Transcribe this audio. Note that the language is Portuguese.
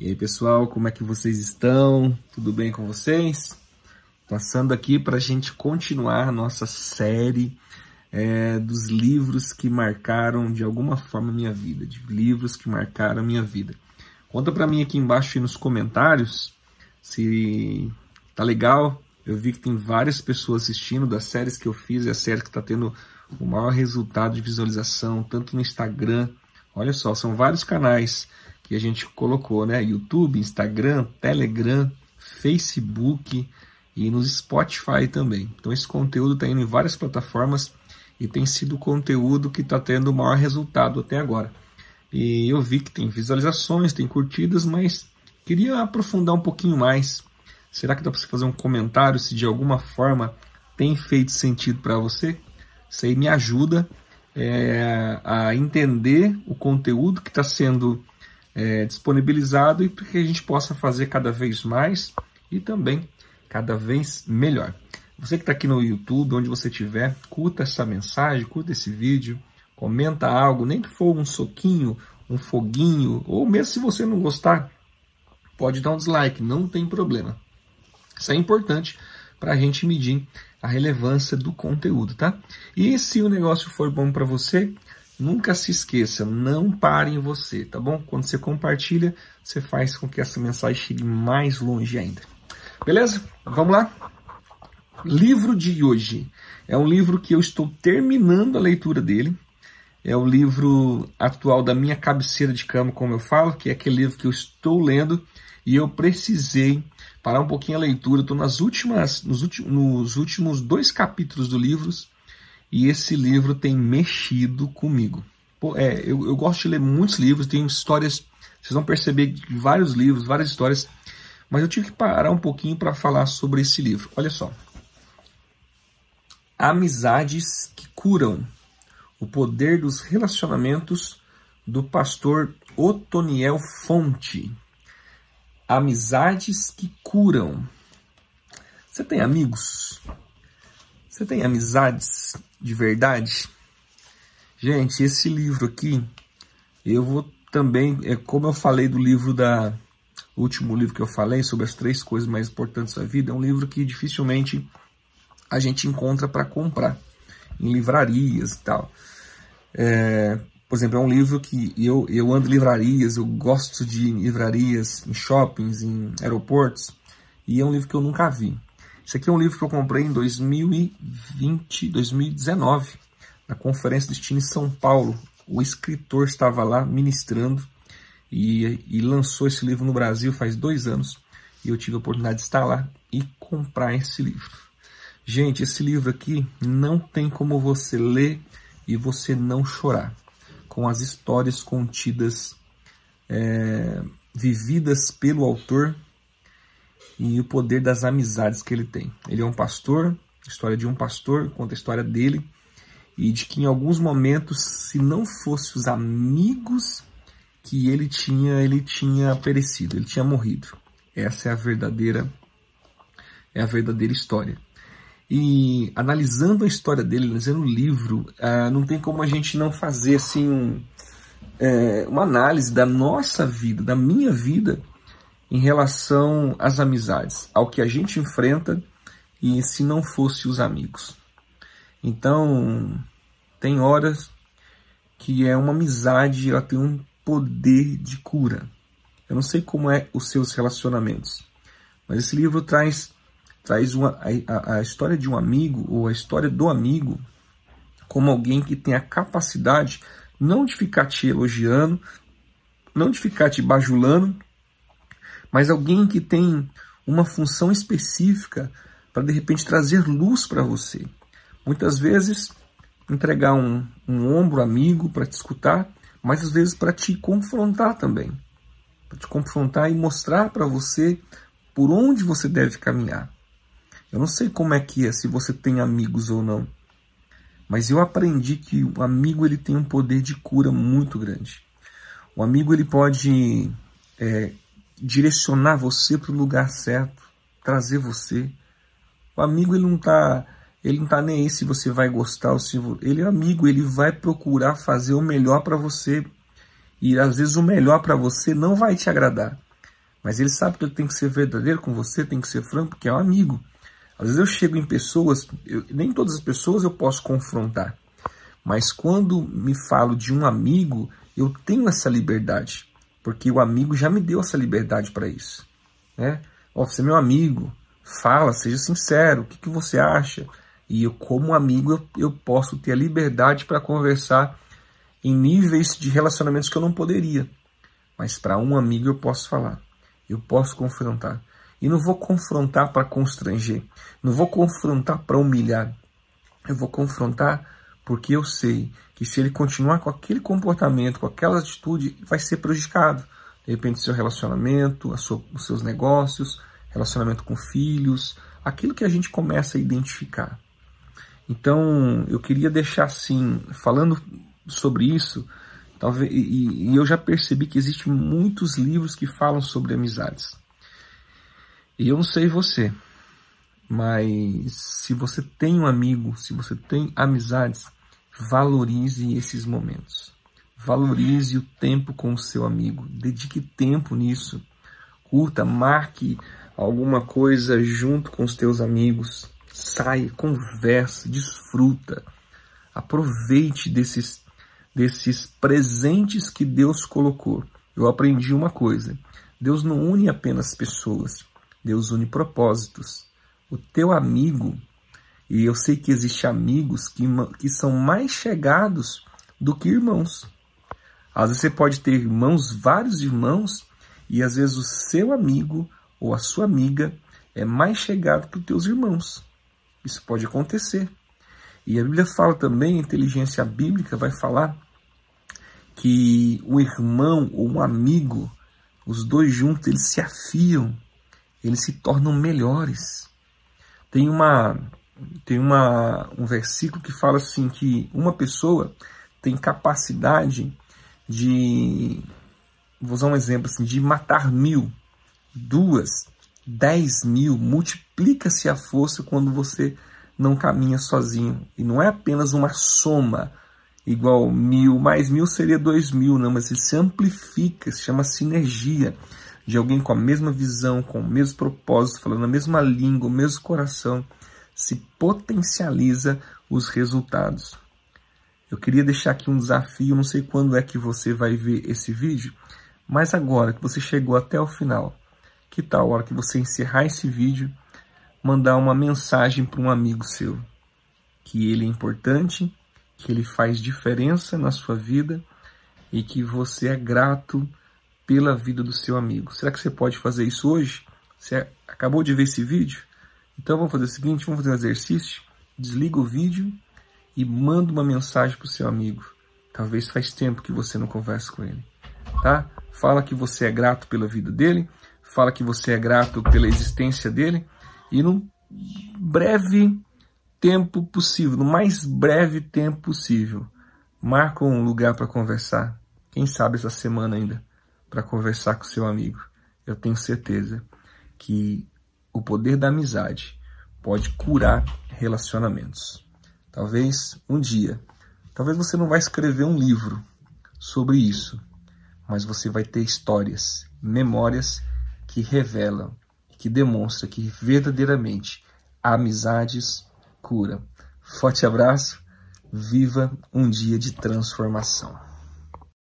E aí, pessoal, como é que vocês estão? Tudo bem com vocês? Passando aqui para a gente continuar a nossa série é, dos livros que marcaram de alguma forma a minha vida, de livros que marcaram a minha vida. Conta para mim aqui embaixo nos comentários se tá legal. Eu vi que tem várias pessoas assistindo das séries que eu fiz, é a série que está tendo o maior resultado de visualização, tanto no Instagram. Olha só, são vários canais que a gente colocou, né? YouTube, Instagram, Telegram, Facebook e no Spotify também. Então esse conteúdo está indo em várias plataformas e tem sido o conteúdo que está tendo o maior resultado até agora. E eu vi que tem visualizações, tem curtidas, mas queria aprofundar um pouquinho mais. Será que dá para você fazer um comentário se de alguma forma tem feito sentido para você? Isso aí me ajuda é, a entender o conteúdo que está sendo é, disponibilizado e para que a gente possa fazer cada vez mais e também cada vez melhor. Você que está aqui no YouTube, onde você estiver, curta essa mensagem, curta esse vídeo, comenta algo, nem que for um soquinho, um foguinho, ou mesmo se você não gostar, pode dar um dislike, não tem problema. Isso é importante para a gente medir a relevância do conteúdo, tá? E se o negócio for bom para você, nunca se esqueça, não pare em você, tá bom? Quando você compartilha, você faz com que essa mensagem chegue mais longe ainda. Beleza? Vamos lá? Livro de hoje. É um livro que eu estou terminando a leitura dele. É o livro atual da minha cabeceira de cama, como eu falo, que é aquele livro que eu estou lendo e eu precisei parar um pouquinho a leitura. Estou nas últimas, nos, últimos, nos últimos dois capítulos do livro e esse livro tem mexido comigo. Pô, é, eu, eu gosto de ler muitos livros, tem histórias, vocês vão perceber vários livros, várias histórias, mas eu tive que parar um pouquinho para falar sobre esse livro. Olha só. Amizades que curam. O poder dos relacionamentos do pastor Otoniel Fonte. Amizades que curam. Você tem amigos? Você tem amizades de verdade? Gente, esse livro aqui, eu vou também, é como eu falei do livro da o último livro que eu falei sobre as três coisas mais importantes da vida, é um livro que dificilmente a gente encontra para comprar em livrarias e tal. É, por exemplo, é um livro que eu, eu ando em livrarias, eu gosto de livrarias em shoppings, em aeroportos, e é um livro que eu nunca vi. Esse aqui é um livro que eu comprei em 2020, 2019, na Conferência Destino em São Paulo. O escritor estava lá ministrando e, e lançou esse livro no Brasil faz dois anos. E eu tive a oportunidade de estar lá e comprar esse livro. Gente, esse livro aqui não tem como você ler e você não chorar com as histórias contidas, é, vividas pelo autor e o poder das amizades que ele tem. Ele é um pastor, história de um pastor, conta a história dele e de que em alguns momentos, se não fosse os amigos que ele tinha, ele tinha perecido, ele tinha morrido. Essa é a verdadeira é a verdadeira história. E analisando a história dele, analisando o livro, uh, não tem como a gente não fazer assim um, é, uma análise da nossa vida, da minha vida, em relação às amizades, ao que a gente enfrenta e se não fosse os amigos. Então, tem horas que é uma amizade, ela tem um poder de cura. Eu não sei como é os seus relacionamentos, mas esse livro traz traz uma, a, a história de um amigo ou a história do amigo como alguém que tem a capacidade não de ficar te elogiando, não de ficar te bajulando, mas alguém que tem uma função específica para de repente trazer luz para você. Muitas vezes entregar um, um ombro amigo para te escutar, mas às vezes para te confrontar também, para te confrontar e mostrar para você por onde você deve caminhar. Eu não sei como é que é, se você tem amigos ou não. Mas eu aprendi que o amigo ele tem um poder de cura muito grande. O amigo ele pode é, direcionar você para o lugar certo, trazer você. O amigo ele não está ele não tá nem aí se você vai gostar ou se ele é amigo, ele vai procurar fazer o melhor para você. E às vezes o melhor para você não vai te agradar, Mas ele sabe que ele tem que ser verdadeiro com você, tem que ser franco, porque é um amigo. Às vezes eu chego em pessoas, eu, nem todas as pessoas eu posso confrontar, mas quando me falo de um amigo, eu tenho essa liberdade, porque o amigo já me deu essa liberdade para isso. Né? Você é meu amigo, fala, seja sincero, o que, que você acha? E eu, como amigo, eu, eu posso ter a liberdade para conversar em níveis de relacionamentos que eu não poderia. Mas para um amigo eu posso falar, eu posso confrontar. E não vou confrontar para constranger, não vou confrontar para humilhar. Eu vou confrontar porque eu sei que se ele continuar com aquele comportamento, com aquela atitude, vai ser prejudicado. De repente, seu relacionamento, sua, os seus negócios, relacionamento com filhos, aquilo que a gente começa a identificar. Então, eu queria deixar assim, falando sobre isso, talvez, e, e eu já percebi que existem muitos livros que falam sobre amizades. E eu não sei você, mas se você tem um amigo, se você tem amizades, valorize esses momentos. Valorize o tempo com o seu amigo. Dedique tempo nisso. Curta, marque alguma coisa junto com os teus amigos. Saia, converse, desfruta. Aproveite desses, desses presentes que Deus colocou. Eu aprendi uma coisa: Deus não une apenas pessoas, Deus une propósitos. O teu amigo, e eu sei que existem amigos que, que são mais chegados do que irmãos. Às vezes você pode ter irmãos, vários irmãos, e às vezes o seu amigo ou a sua amiga é mais chegado que os teus irmãos. Isso pode acontecer. E a Bíblia fala também, a inteligência bíblica vai falar que o irmão ou um amigo, os dois juntos, eles se afiam eles se tornam melhores. Tem uma tem uma, um versículo que fala assim que uma pessoa tem capacidade de vou usar um exemplo assim de matar mil, duas, dez mil, multiplica-se a força quando você não caminha sozinho. E não é apenas uma soma igual mil, mais mil seria dois mil, não, mas ele se amplifica, se chama sinergia de alguém com a mesma visão, com o mesmo propósito, falando a mesma língua, o mesmo coração, se potencializa os resultados. Eu queria deixar aqui um desafio, não sei quando é que você vai ver esse vídeo, mas agora que você chegou até o final, que tal a hora que você encerrar esse vídeo, mandar uma mensagem para um amigo seu, que ele é importante, que ele faz diferença na sua vida e que você é grato pela vida do seu amigo. Será que você pode fazer isso hoje? Você acabou de ver esse vídeo? Então vamos fazer o seguinte, vamos fazer um exercício, desliga o vídeo e manda uma mensagem para o seu amigo. Talvez faz tempo que você não conversa com ele, tá? Fala que você é grato pela vida dele, fala que você é grato pela existência dele e no breve tempo possível, no mais breve tempo possível, marca um lugar para conversar. Quem sabe essa semana ainda para conversar com seu amigo. Eu tenho certeza que o poder da amizade pode curar relacionamentos. Talvez um dia, talvez você não vai escrever um livro sobre isso, mas você vai ter histórias, memórias que revelam, que demonstram que verdadeiramente amizades curam. Forte abraço, viva um dia de transformação.